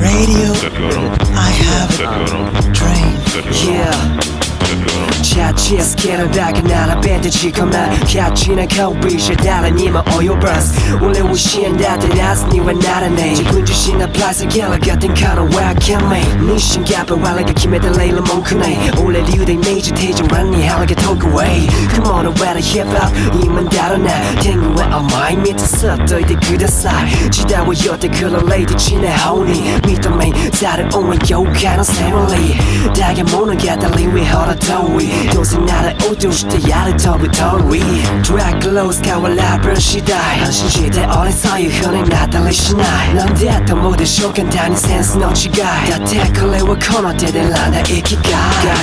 Radio, I have a dream. Yeah. チャチスケのだけ並べて自己満キャッチな顔ビじゃ誰にも及ばず俺を死んだってやつにはならねえ自分自身のプライスギャラが天下のわけめ日清ギャップ我が決めたレイル文句ない俺流でイメージ定常欄に腹が遠く away Come on away to hip hop 今だろうな天狗は甘い蜜吸っといてください時代は寄ってくるレイで地な方に認めざる恩は妖怪のセオリーだが物語はほど 遠いどうせなら落としてやる飛ぶ通り。トラックロース変わらぶ次第安心して俺そういう風になったりしない。なんでと思うでしょう簡単にセンスの違い。だってこれはこの手で選んだ生きがい。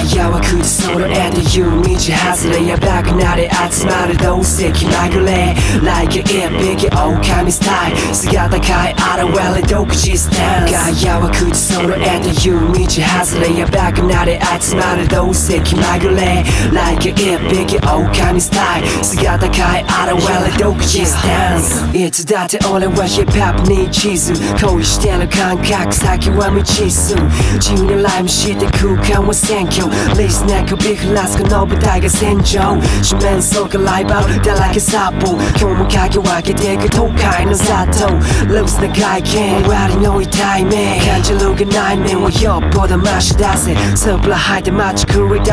ガイアは口そろえて言う道外れやばくなり集まるどうせ気まぐれ。Like a epic 狼スタイル姿変え現れ独自スタンスガイアは口そろえて言う道外れやばくなり集まるどうせ気まぐれ。Like a epic 狼スタイル姿変え現れ独自スタンスいつだって俺はヒップホップに地図恋してる感覚先は未知数自由にライムして空間は選挙リスナー首振らすこの舞台が戦場四面楚歌ライバルだらけサポ今日も鍵を開けていく東海の里ルースな外見終わりの痛い目感じるがない面はよっぽど増し出せスープラ吐いて街繰り出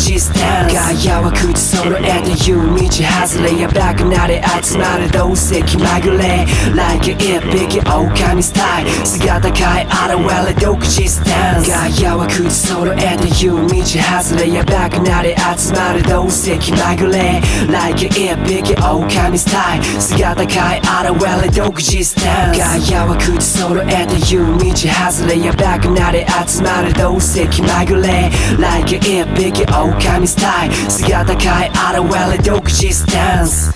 自スタンスガイアは口そろえて言う道外れやばくなり集まるどうせ気まぐれ Like a epic 狼スタイル姿変え現れ独自スタンスガイアは口そろえて言う道外れやばくなり集まるどうせ気まぐれ Like a epic 狼スタイル姿変え現れ独自スタンスガイアは口そろえて言う道外れやばくなり集まるどうせ気まぐれ Like a epic 狼 スタイル姿変え現れ独自スタンス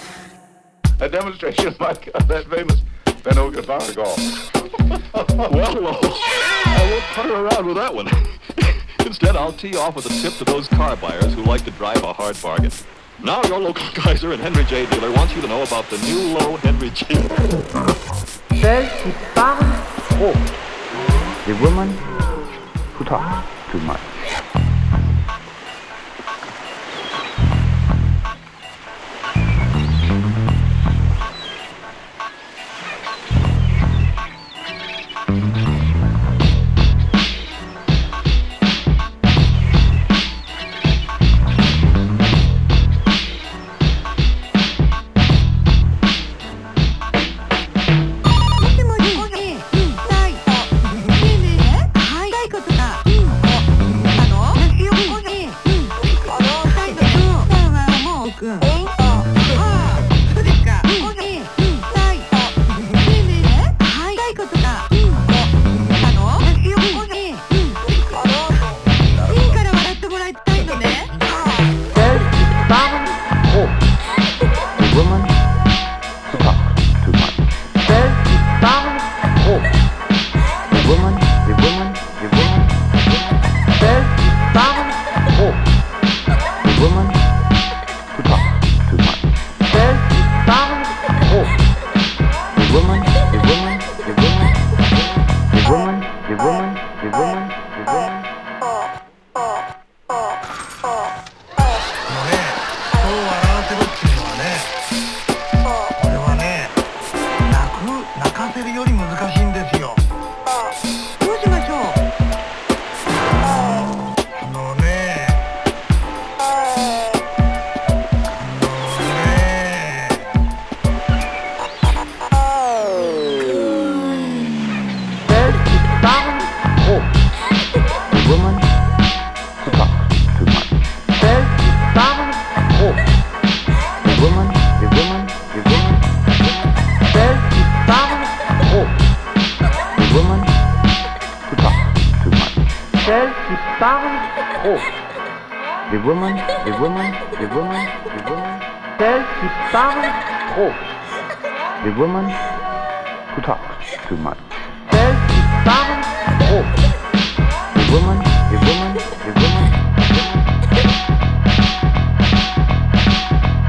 a demonstration like that famous Benno guitar golf. Well, well, I won't putter around with that one. Instead, I'll tee off with a tip to those car buyers who like to drive a hard bargain. Now, your local Kaiser and Henry J. dealer wants you to know about the new low Henry J. Celles qui parlent trop. The woman who talk too much. The woman who talks too much. Stellt die Bahn grob. The woman, the woman, the woman.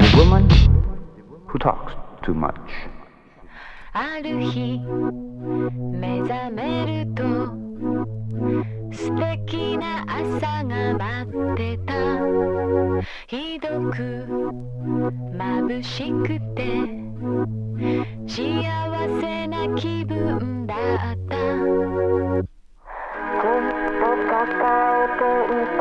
The woman who talks too much. ある日目覚めると素敵な朝が待ってたひどく眩しくて幸せな気分だった」「ず抱えていた」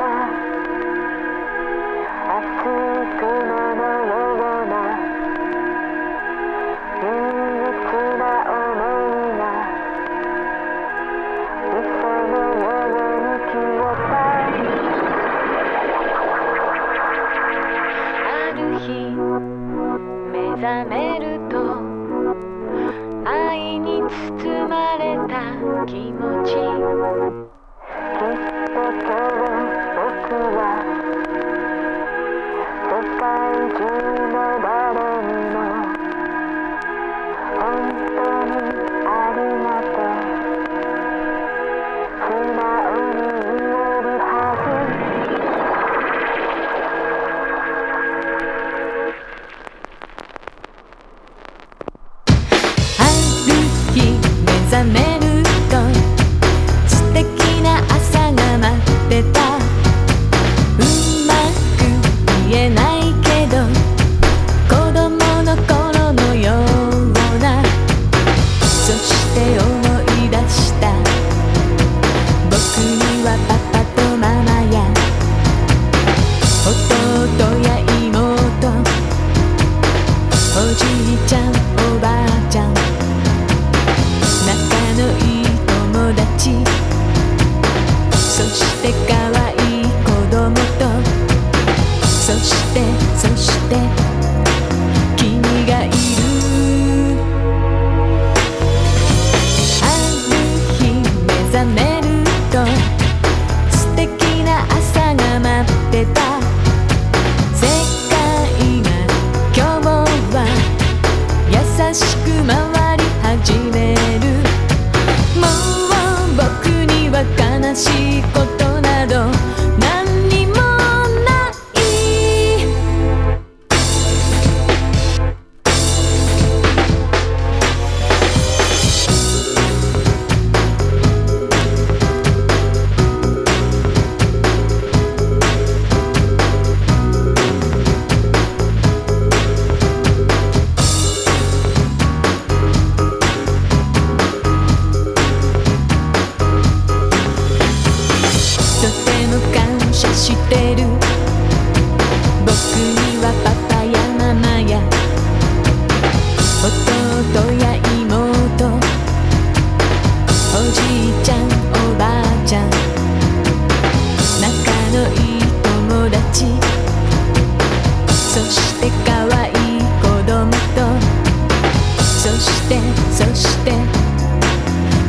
してそして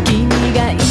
君がいる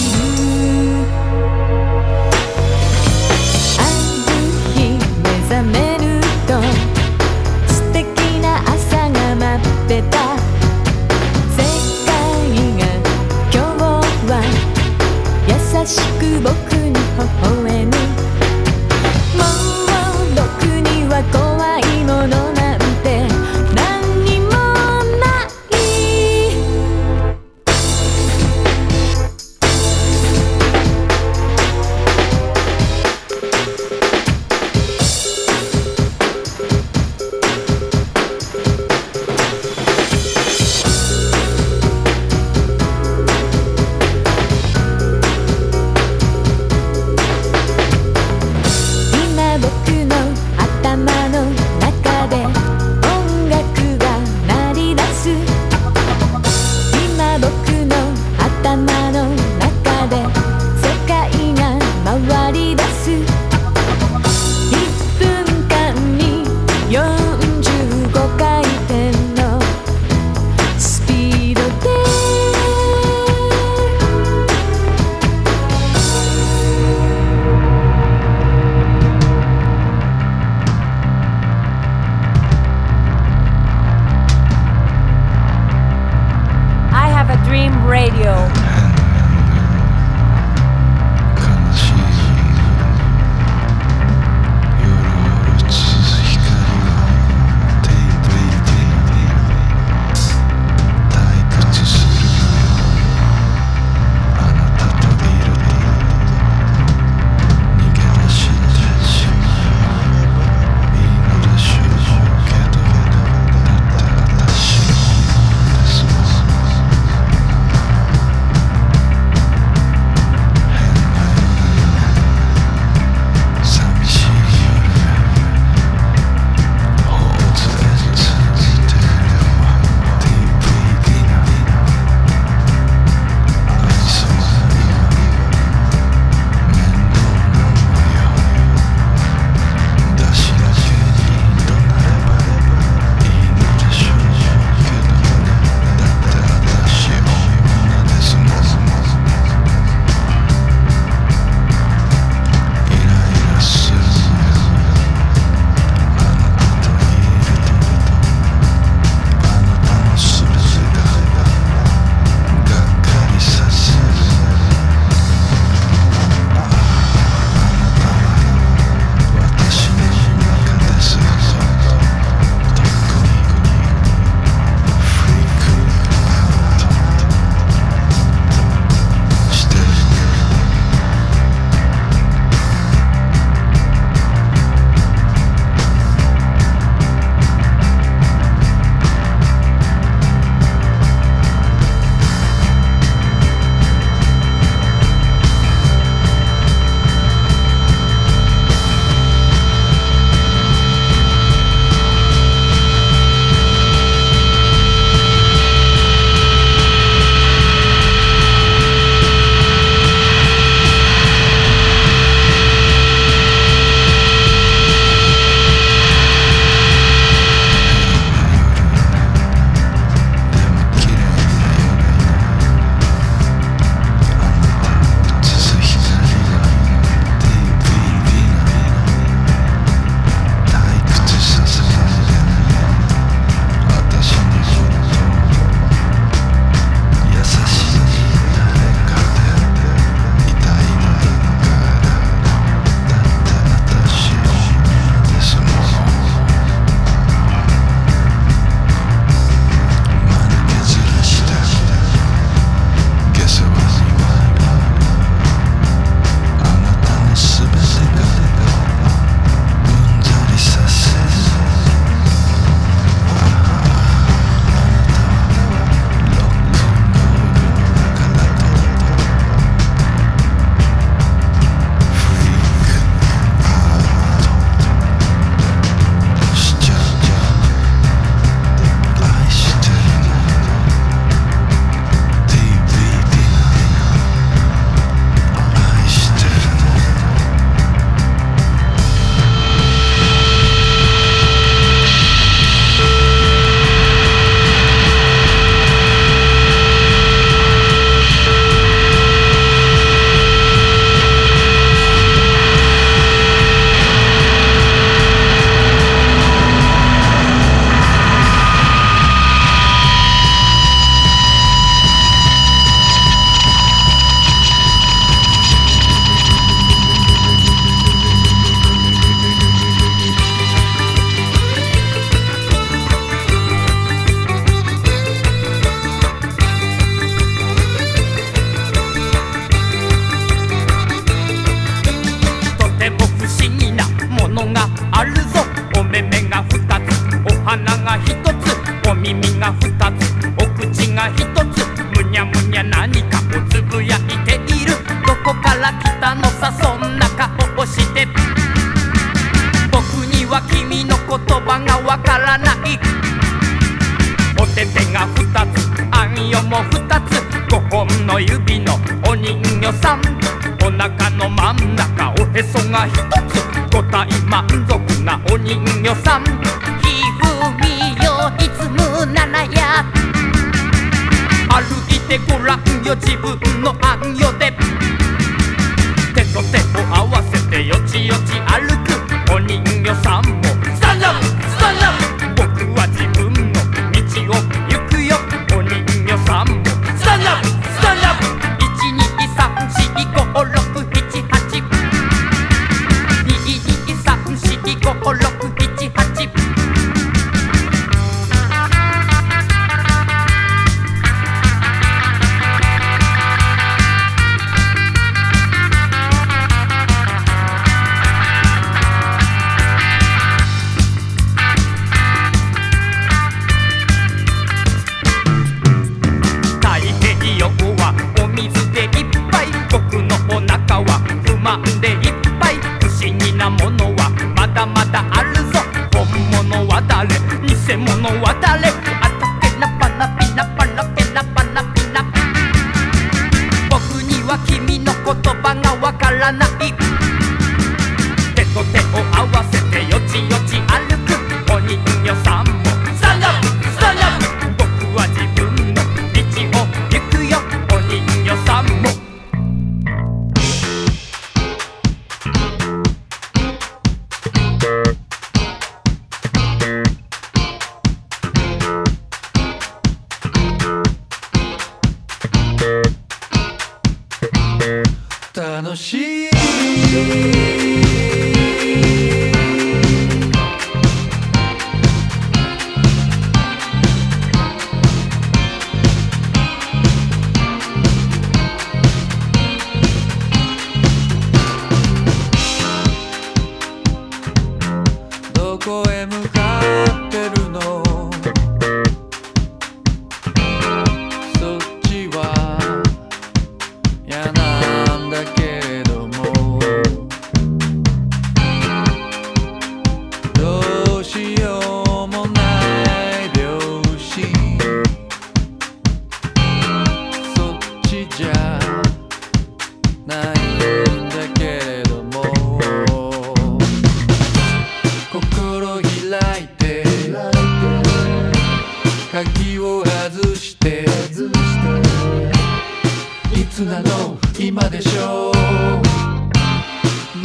つなの今でしょう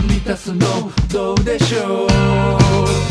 満たすのどうでしょう？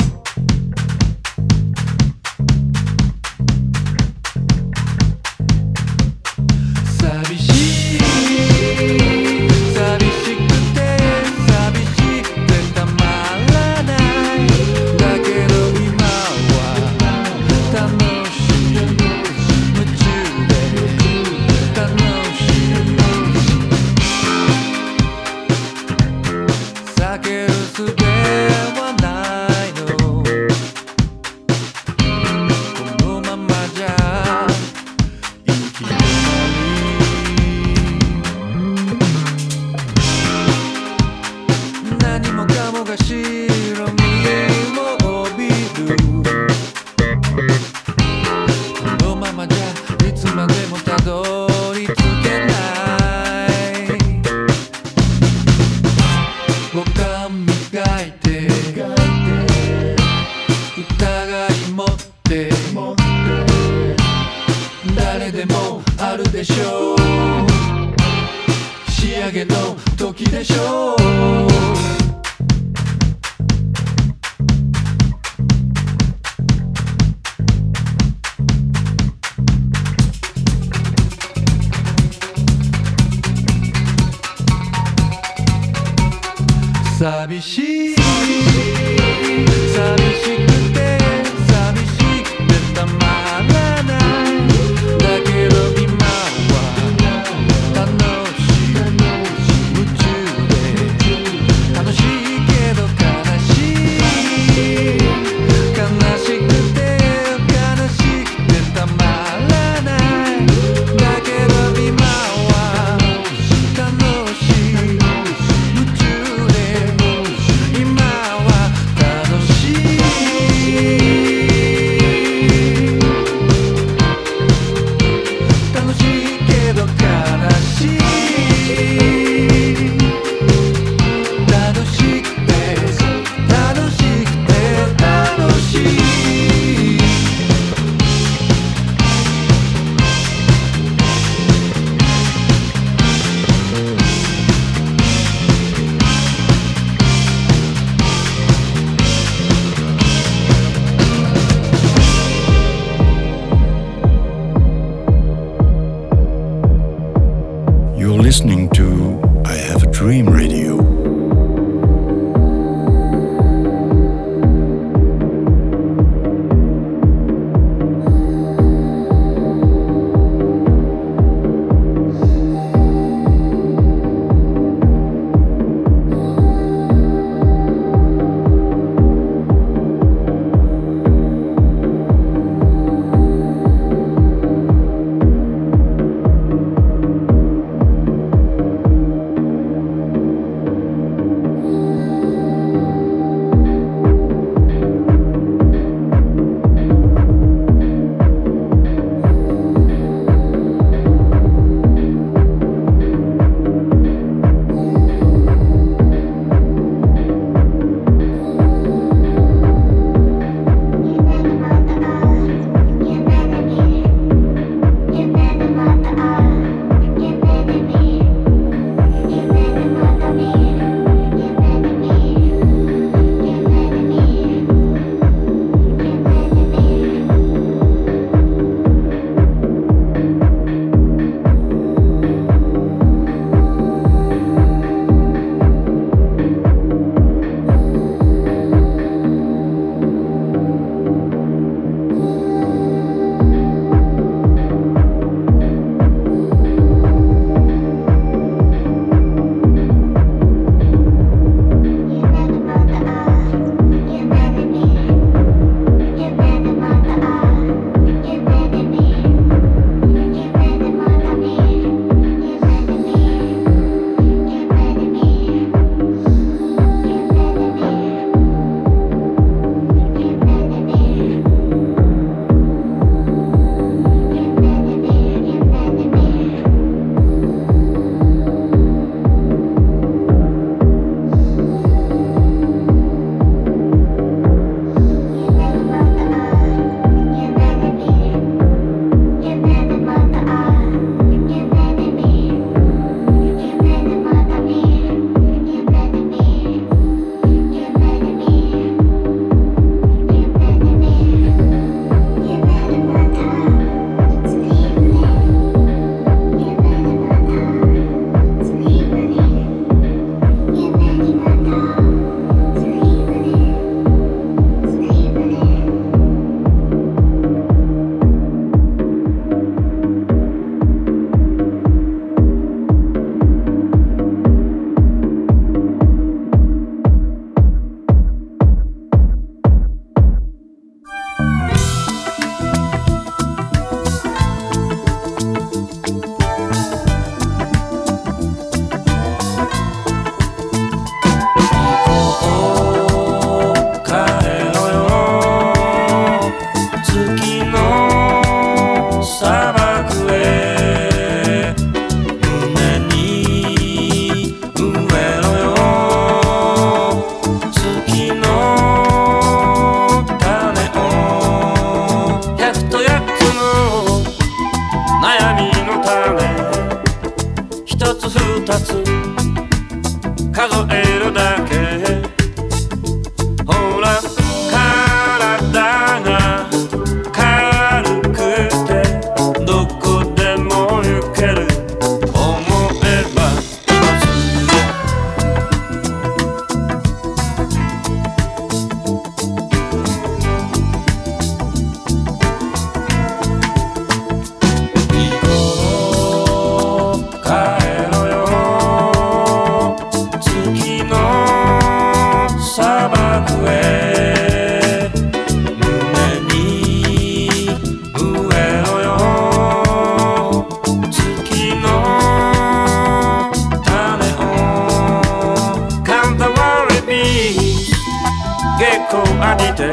humanité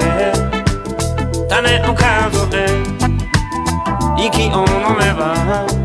T'en es un cadeau Iki va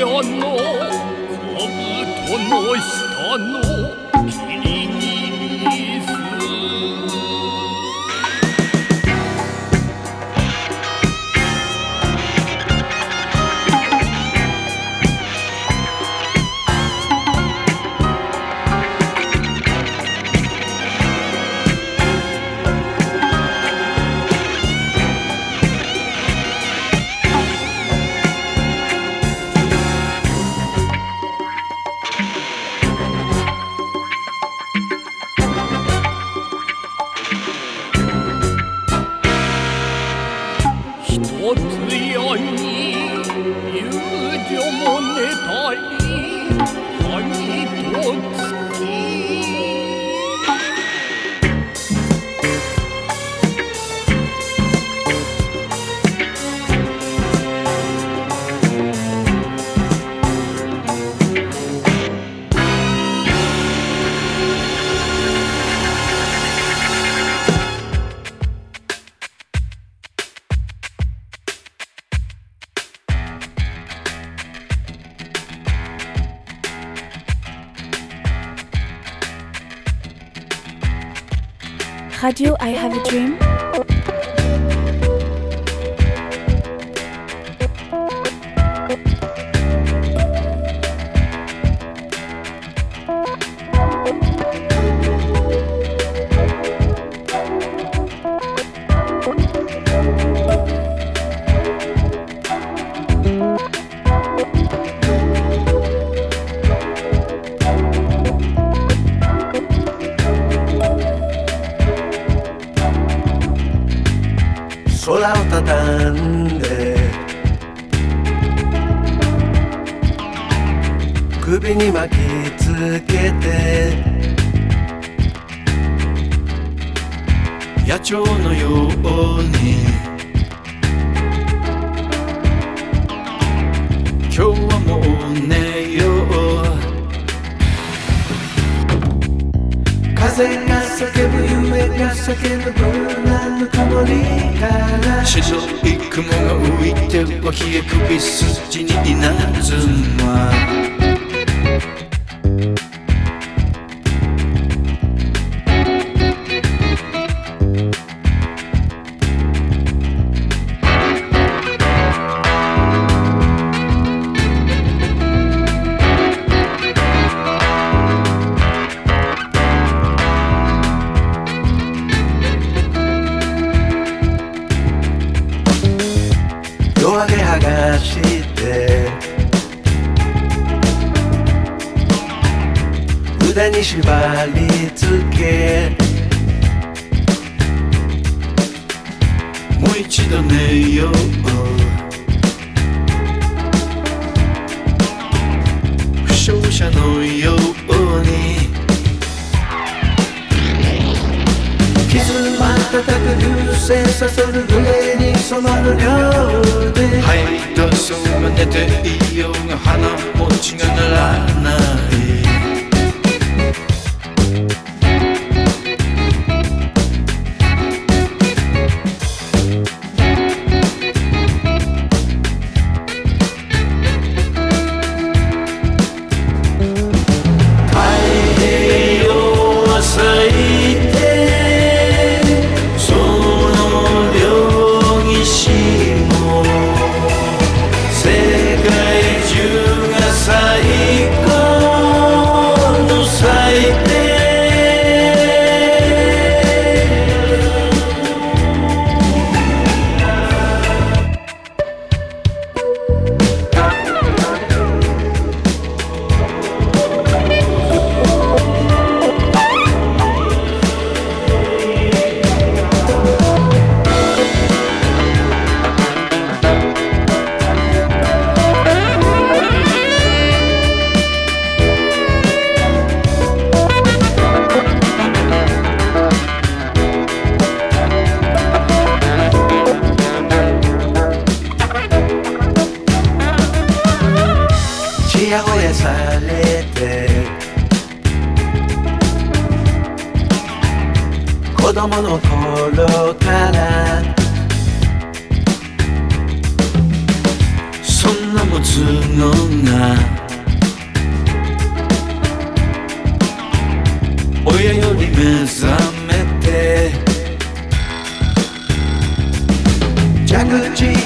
残やの兜の下のに巻きつけて」「野鳥のように」「今日はもう寝よう」風が叫ぶ夢が叫ぶブルーナの曇りから白い雲が浮いては冷え首筋に稲妻傷またたく流星させるグレーに染まる両手はい。どうぞ寝ていようが花持ちがならない。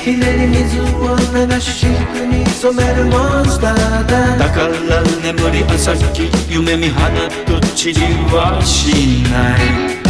ひねり水を流しピに染めるモンスターだ。だから眠り朝日夢見放と散りはしない。